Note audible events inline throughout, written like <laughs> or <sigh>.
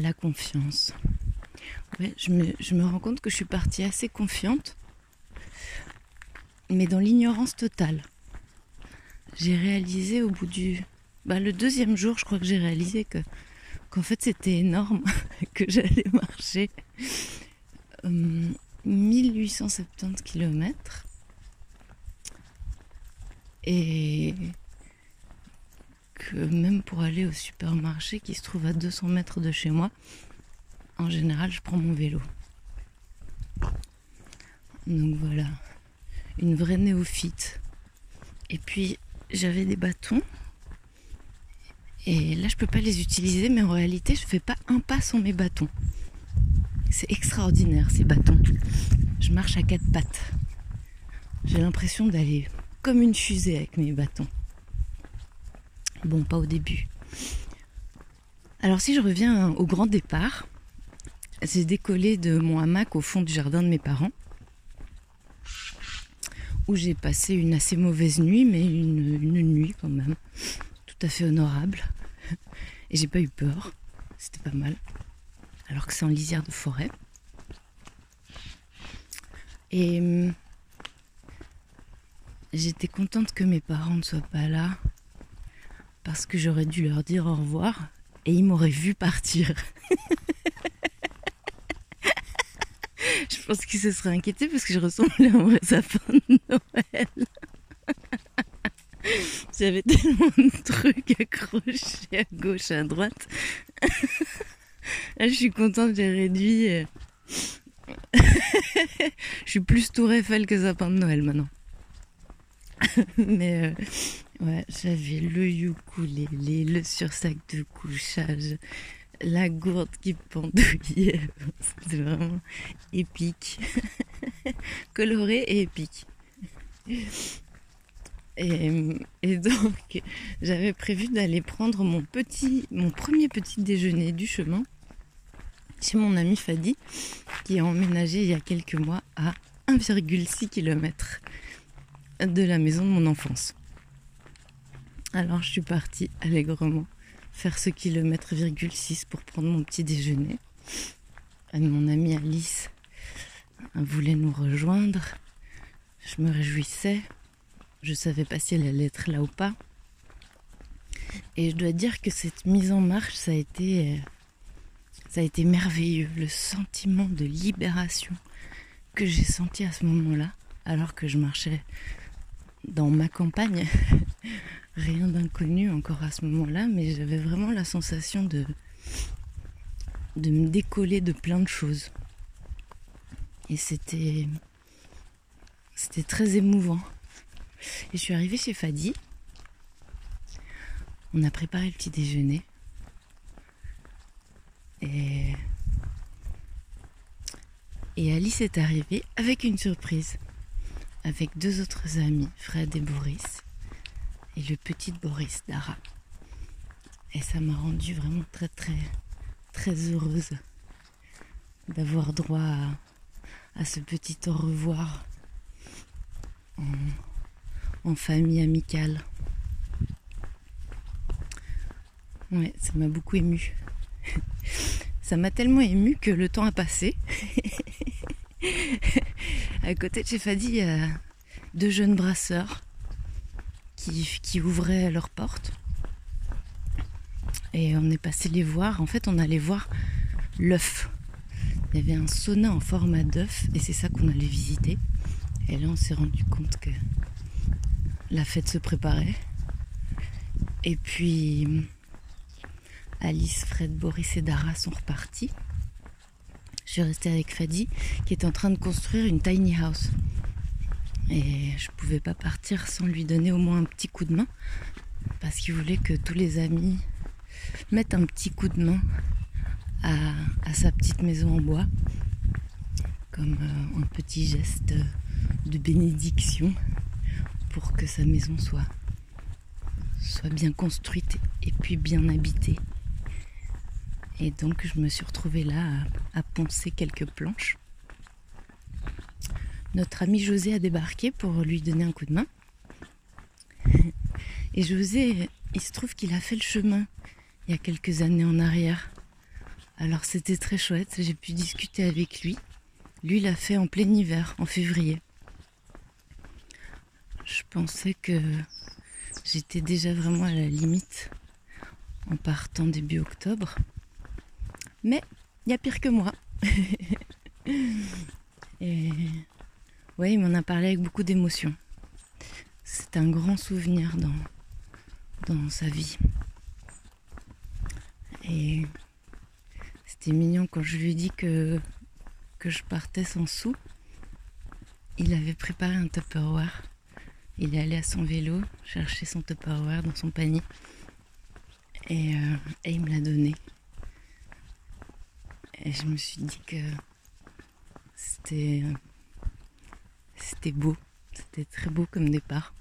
La confiance. Ouais, je me, rends compte que je suis partie assez confiante, mais dans l'ignorance totale. J'ai réalisé au bout du. Bah, le deuxième jour, je crois que j'ai réalisé que qu'en fait c'était énorme, <laughs> que j'allais marcher euh, 1870 km. Et même pour aller au supermarché qui se trouve à 200 mètres de chez moi, en général, je prends mon vélo. Donc voilà, une vraie néophyte. Et puis, j'avais des bâtons. Et là, je peux pas les utiliser, mais en réalité, je fais pas un pas sans mes bâtons. C'est extraordinaire, ces bâtons. Je marche à quatre pattes. J'ai l'impression d'aller comme une fusée avec mes bâtons. Bon, pas au début. Alors si je reviens au grand départ, j'ai décollé de mon hamac au fond du jardin de mes parents, où j'ai passé une assez mauvaise nuit, mais une, nuit quand même, tout à fait honorable. Et j'ai pas eu peur, c'était pas mal, alors que c'est en lisière de forêt. Et hum, j'étais contente que mes parents ne soient pas là parce que j'aurais dû leur dire au revoir et ils m'auraient vu partir. <laughs> je pense qu'ils se seraient inquiétés parce que je ressemblais à un vrai sapin de Noël. <laughs> J'avais tellement de trucs accrochés à gauche, à droite. <laughs> Là, je suis contente, j'ai réduit. euh. je suis plus tour Eiffel que sapin de Noël maintenant. Mais euh, ouais, j'avais le ukulélé, le sursac de couchage, la gourde qui pendouillait. <laughs> C'était vraiment épique. <laughs> Coloré et épique. Et, donc, j'avais prévu d'aller prendre mon petit, mon premier petit déjeuner du chemin chez mon ami Fadi, qui a emménagé il y a quelques mois à 1,6 km de la maison de mon enfance. Alors je suis partie allègrement faire ce kilomètre virgule 6 pour prendre mon petit déjeuner. Mon amie Alice voulait nous rejoindre. Je me réjouissais. Je savais pas si elle allait être là ou pas. Et je dois dire que cette mise en marche, ça a été, euh, ça a été merveilleux. Le sentiment de libération que j'ai senti à ce moment-là, alors que je marchais dans ma campagne. <laughs> Rien d'inconnu encore à ce moment-là, mais j'avais vraiment la sensation de, me décoller de plein de choses. Et c'était, très émouvant. Et je suis arrivée chez Fadi. On a préparé le petit déjeuner. Et Alice est arrivée avec une surprise avec deux autres amis, Fred et Boris, et le petit Boris, Dara. Et ça m'a rendue vraiment très très très heureuse d'avoir droit à, ce petit au revoir en, en famille amicale. Ouais, ça m'a beaucoup ému. <laughs> Ça m'a tellement ému que le temps a passé. <laughs> à côté de chez Fadi, deux jeunes brasseurs qui, ouvraient leurs portes. Et on est passé les voir. En fait, on allait voir l'œuf. Il y avait un sauna en format d'œuf et c'est ça qu'on allait visiter. Et là, on s'est rendu compte que la fête se préparait. Et puis, Alice, Fred, Boris et Dara sont repartis. Je suis restée avec Fadi qui est en train de construire une tiny house. Et je pouvais pas partir sans lui donner au moins un petit coup de main parce qu'il voulait que tous les amis mettent un petit coup de main à, sa petite maison en bois comme euh, un petit geste de bénédiction pour que sa maison soit, bien construite et puis bien habitée. Et donc je me suis retrouvée là à poncer quelques planches. Notre ami José a débarqué pour lui donner un coup de main. <laughs> Et José, il se trouve qu'il a fait le chemin il y a quelques années en arrière Alors c'était très chouette, j'ai pu discuter avec lui. Lui l'a fait en plein hiver, en février. Je pensais que j'étais déjà vraiment à la limite en partant début octobre. Mais il y a pire que moi. <laughs> Et ouais, il m'en a parlé avec beaucoup d'émotion. C'est un grand souvenir dans, dans sa vie. Et c'était mignon quand je lui ai dit que, que je partais sans sous. Il avait préparé un Tupperware. Il est allé à son vélo chercher son Tupperware dans son panier. Et, euh, et il me l'a donné. Et je me suis dit que c'était c'était beau, c'était très beau comme départ.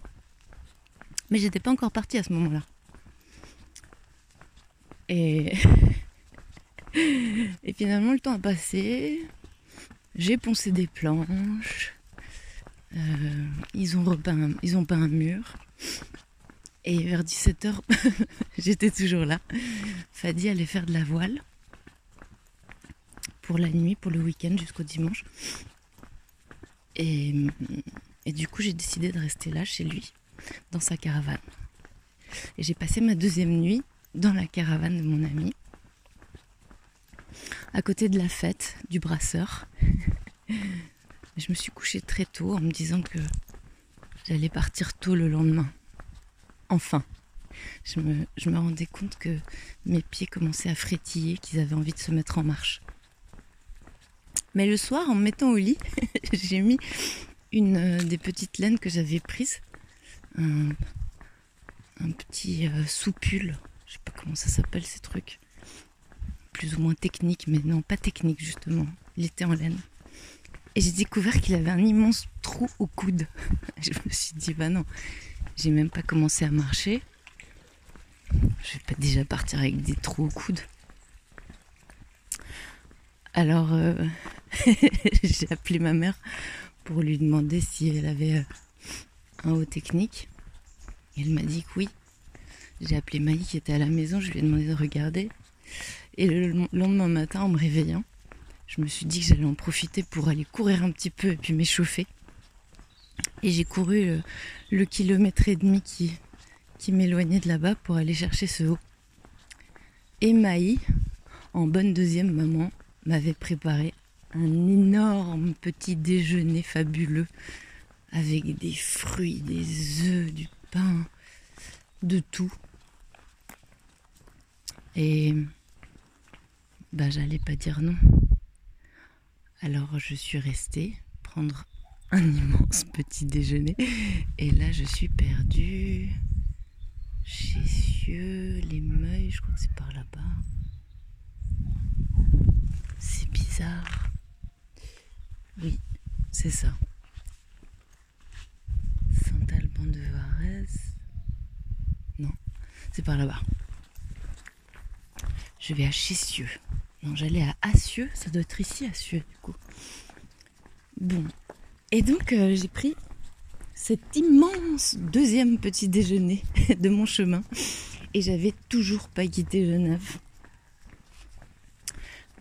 Mais j'étais pas encore partie à ce moment-là. Et <laughs> finalement le temps a passé. J'ai poncé des planches. Euh, ils ont repeint, ils ont peint un mur. Et vers 17h, <laughs> j'étais toujours là. Fadi allait faire de la voile pour la nuit, pour le week-end jusqu'au dimanche. Et, du coup, j'ai décidé de rester là chez lui, dans sa caravane. Et j'ai passé ma deuxième nuit dans la caravane de mon ami, à côté de la fête du brasseur. <laughs> je me suis couchée très tôt en me disant que j'allais partir tôt le lendemain. Enfin, je me rendais compte que mes pieds commençaient à frétiller, qu'ils avaient envie de se mettre en marche. Mais le soir, en me mettant au lit, <laughs> j'ai mis une euh, des petites laines que j'avais prises, un, petit euh, soupule, je sais pas comment ça s'appelle ces trucs, plus ou moins technique, mais non pas technique justement. Il était en laine. Et j'ai découvert qu'il avait un immense trou au coude. <laughs> Je me suis dit, bah non, j'ai même pas commencé à marcher. Je vais pas déjà partir avec des trous au coude. Alors, euh, <laughs> j'ai appelé ma mère pour lui demander si elle avait euh, un haut technique. Elle m'a dit que oui. J'ai appelé Maï qui était à la maison, je lui ai demandé de regarder. Et le lendemain matin, en me réveillant, je me suis dit que j'allais en profiter pour aller courir un petit peu et puis m'échauffer. Et j'ai couru le, kilomètre et demi qui, qui m'éloignait de là-bas pour aller chercher ce haut. Et Maï, en bonne deuxième maman, m'avait préparé un énorme petit déjeuner fabuleux avec des fruits, des œufs, du pain, de tout. Et bah j'allais pas dire non. Alors je suis restée prendre un <laughs> immense petit déjeuner et là je suis perdue chez Cieux, les Meuils, je crois que c'est par là-bas. C'est bizarre. Oui, c'est ça. Saint-Alban de. Non, c'est par là-bas. Je vais à Chissieux. Non, j'allais à Assieux. Ça doit être ici, Assieux, du coup. Bon. Et donc, euh, j'ai pris cet immense deuxième petit déjeuner <laughs> de mon chemin. Et j'avais toujours pas quitté Genève.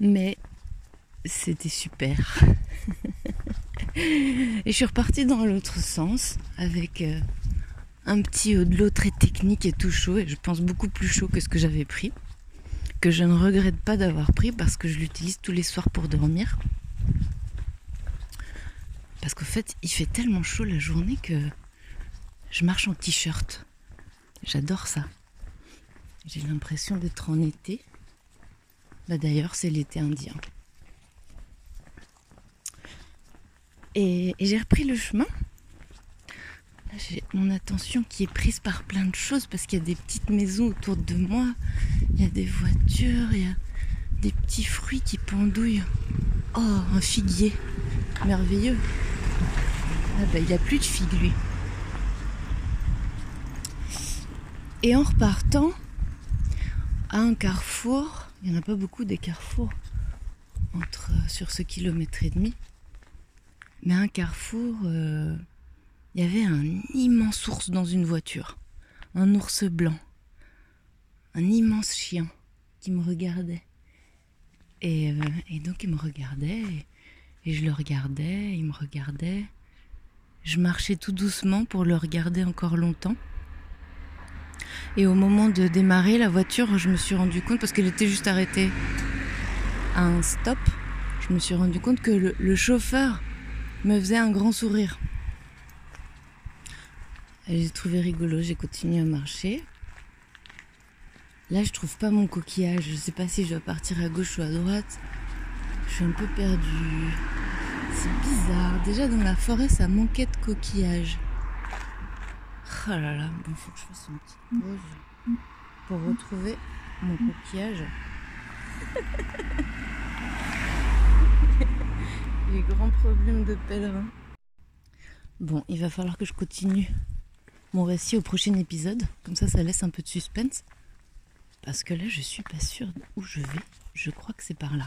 Mais c'était super. <laughs> et je suis repartie dans l'autre sens avec euh, un petit haut de l'eau très technique et tout chaud, et je pense beaucoup plus chaud que ce que j'avais pris, que je ne regrette pas d'avoir pris parce que je l'utilise tous les soirs pour dormir. Parce qu'au fait, il fait tellement chaud la journée que je marche en t-shirt. J'adore ça. J'ai l'impression d'être en été. Bah d'ailleurs, c'est l'été indien. Et, j'ai repris le chemin. J'ai mon attention qui est prise par plein de choses parce qu'il y a des petites maisons autour de moi, il y a des voitures, il y a des petits fruits qui pendouillent. Oh, un figuier, merveilleux. Ah ben, il n'y a plus de figues lui. Et en repartant, à un carrefour, il n'y en a pas beaucoup des carrefours entre, sur ce kilomètre et demi, mais à un carrefour, euh, il y avait un immense ours dans une voiture. Un ours blanc. Un immense chien qui me regardait. Et, euh, et donc il me regardait, et, et je le regardais, il me regardait. Je marchais tout doucement pour le regarder encore longtemps. Et au moment de démarrer la voiture, je me suis rendu compte, parce qu'elle était juste arrêtée à un stop, je me suis rendu compte que le chauffeur me faisait un grand sourire. J'ai trouvé rigolo, j'ai continué à marcher. Là, je trouve pas mon coquillage. Je sais pas si je dois partir à gauche ou à droite. Je suis un peu perdue. C'est bizarre. Déjà, dans la forêt, ça manquait de coquillage. Oh là là, bon, faut que je fasse une petite pause pour retrouver mon coquillage. <laughs> Les grands problèmes de pèlerin. Bon, il va falloir que je continue mon récit au prochain épisode. Comme ça, ça laisse un peu de suspense. Parce que là, je suis pas sûre où je vais. Je crois que c'est par là.